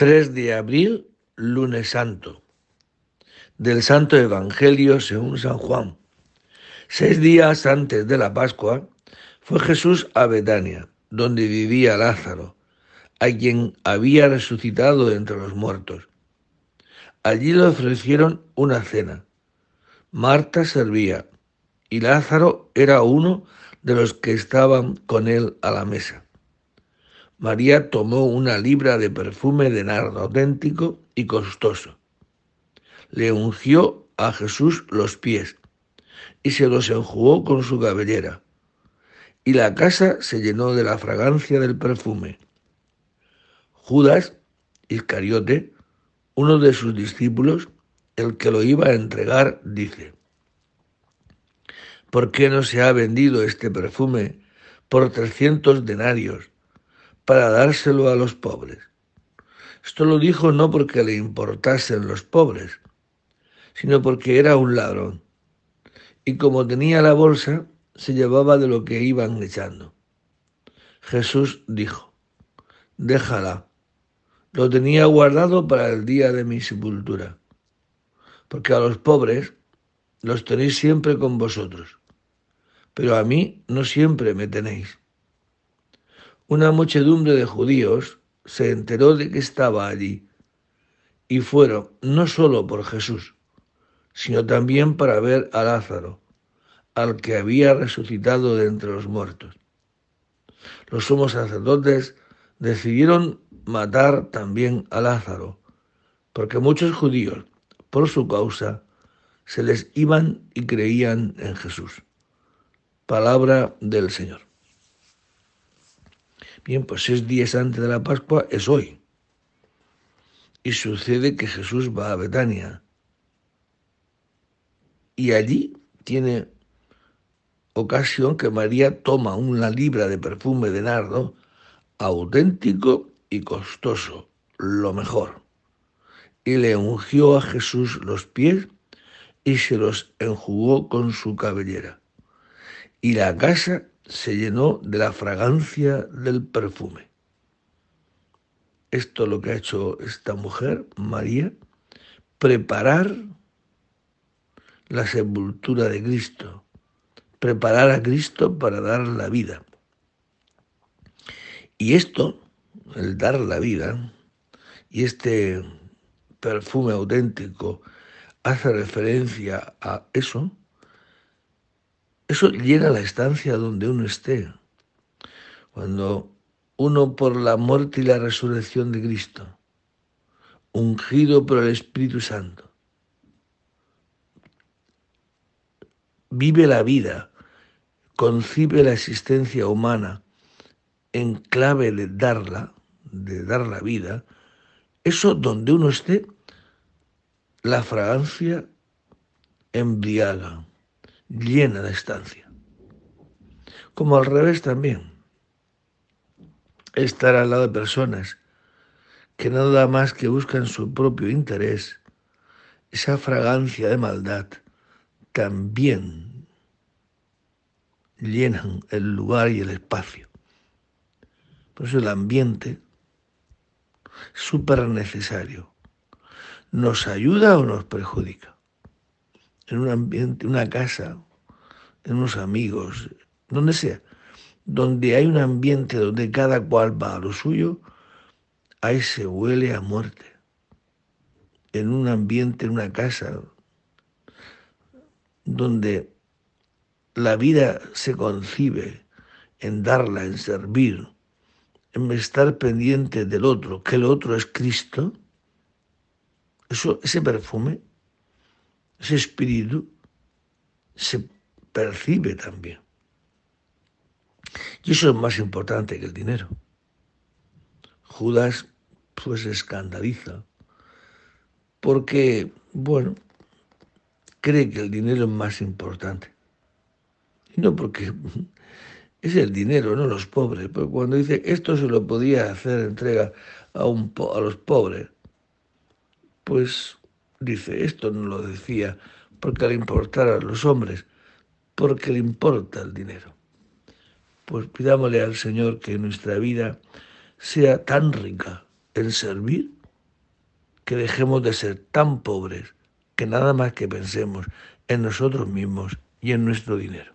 3 de abril, lunes santo. Del Santo Evangelio según San Juan. Seis días antes de la Pascua fue Jesús a Betania, donde vivía Lázaro, a quien había resucitado entre los muertos. Allí le ofrecieron una cena. Marta servía y Lázaro era uno de los que estaban con él a la mesa. María tomó una libra de perfume de nardo auténtico y costoso. Le ungió a Jesús los pies y se los enjugó con su cabellera. Y la casa se llenó de la fragancia del perfume. Judas Iscariote, uno de sus discípulos, el que lo iba a entregar, dice, ¿por qué no se ha vendido este perfume por trescientos denarios para dárselo a los pobres. Esto lo dijo no porque le importasen los pobres, sino porque era un ladrón. Y como tenía la bolsa, se llevaba de lo que iban echando. Jesús dijo, déjala, lo tenía guardado para el día de mi sepultura, porque a los pobres los tenéis siempre con vosotros, pero a mí no siempre me tenéis. Una muchedumbre de judíos se enteró de que estaba allí y fueron no solo por Jesús, sino también para ver a Lázaro, al que había resucitado de entre los muertos. Los sumos sacerdotes decidieron matar también a Lázaro, porque muchos judíos, por su causa, se les iban y creían en Jesús. Palabra del Señor. Bien, pues seis días antes de la Pascua es hoy. Y sucede que Jesús va a Betania. Y allí tiene ocasión que María toma una libra de perfume de nardo auténtico y costoso, lo mejor. Y le ungió a Jesús los pies y se los enjugó con su cabellera. Y la casa se llenó de la fragancia del perfume. Esto es lo que ha hecho esta mujer, María, preparar la sepultura de Cristo, preparar a Cristo para dar la vida. Y esto, el dar la vida, y este perfume auténtico hace referencia a eso, eso llena la estancia donde uno esté. Cuando uno por la muerte y la resurrección de Cristo, ungido por el Espíritu Santo, vive la vida, concibe la existencia humana en clave de darla, de dar la vida, eso donde uno esté, la fragancia embriaga llena de estancia. Como al revés también. Estar al lado de personas que nada más que buscan su propio interés, esa fragancia de maldad, también llenan el lugar y el espacio. Por eso el ambiente súper necesario. ¿Nos ayuda o nos perjudica? En un ambiente, una casa, en unos amigos, donde sea, donde hay un ambiente donde cada cual va a lo suyo, ahí se huele a muerte. En un ambiente, en una casa, donde la vida se concibe en darla, en servir, en estar pendiente del otro, que el otro es Cristo, eso, ese perfume ese espíritu se percibe también. Y eso es más importante que el dinero. Judas pues escandaliza porque, bueno, cree que el dinero es más importante. Y no porque es el dinero, no los pobres. Porque cuando dice esto se lo podía hacer entrega a, un, a los pobres, pues Dice, esto no lo decía porque le importara a los hombres, porque le importa el dinero. Pues pidámosle al Señor que nuestra vida sea tan rica en servir que dejemos de ser tan pobres que nada más que pensemos en nosotros mismos y en nuestro dinero.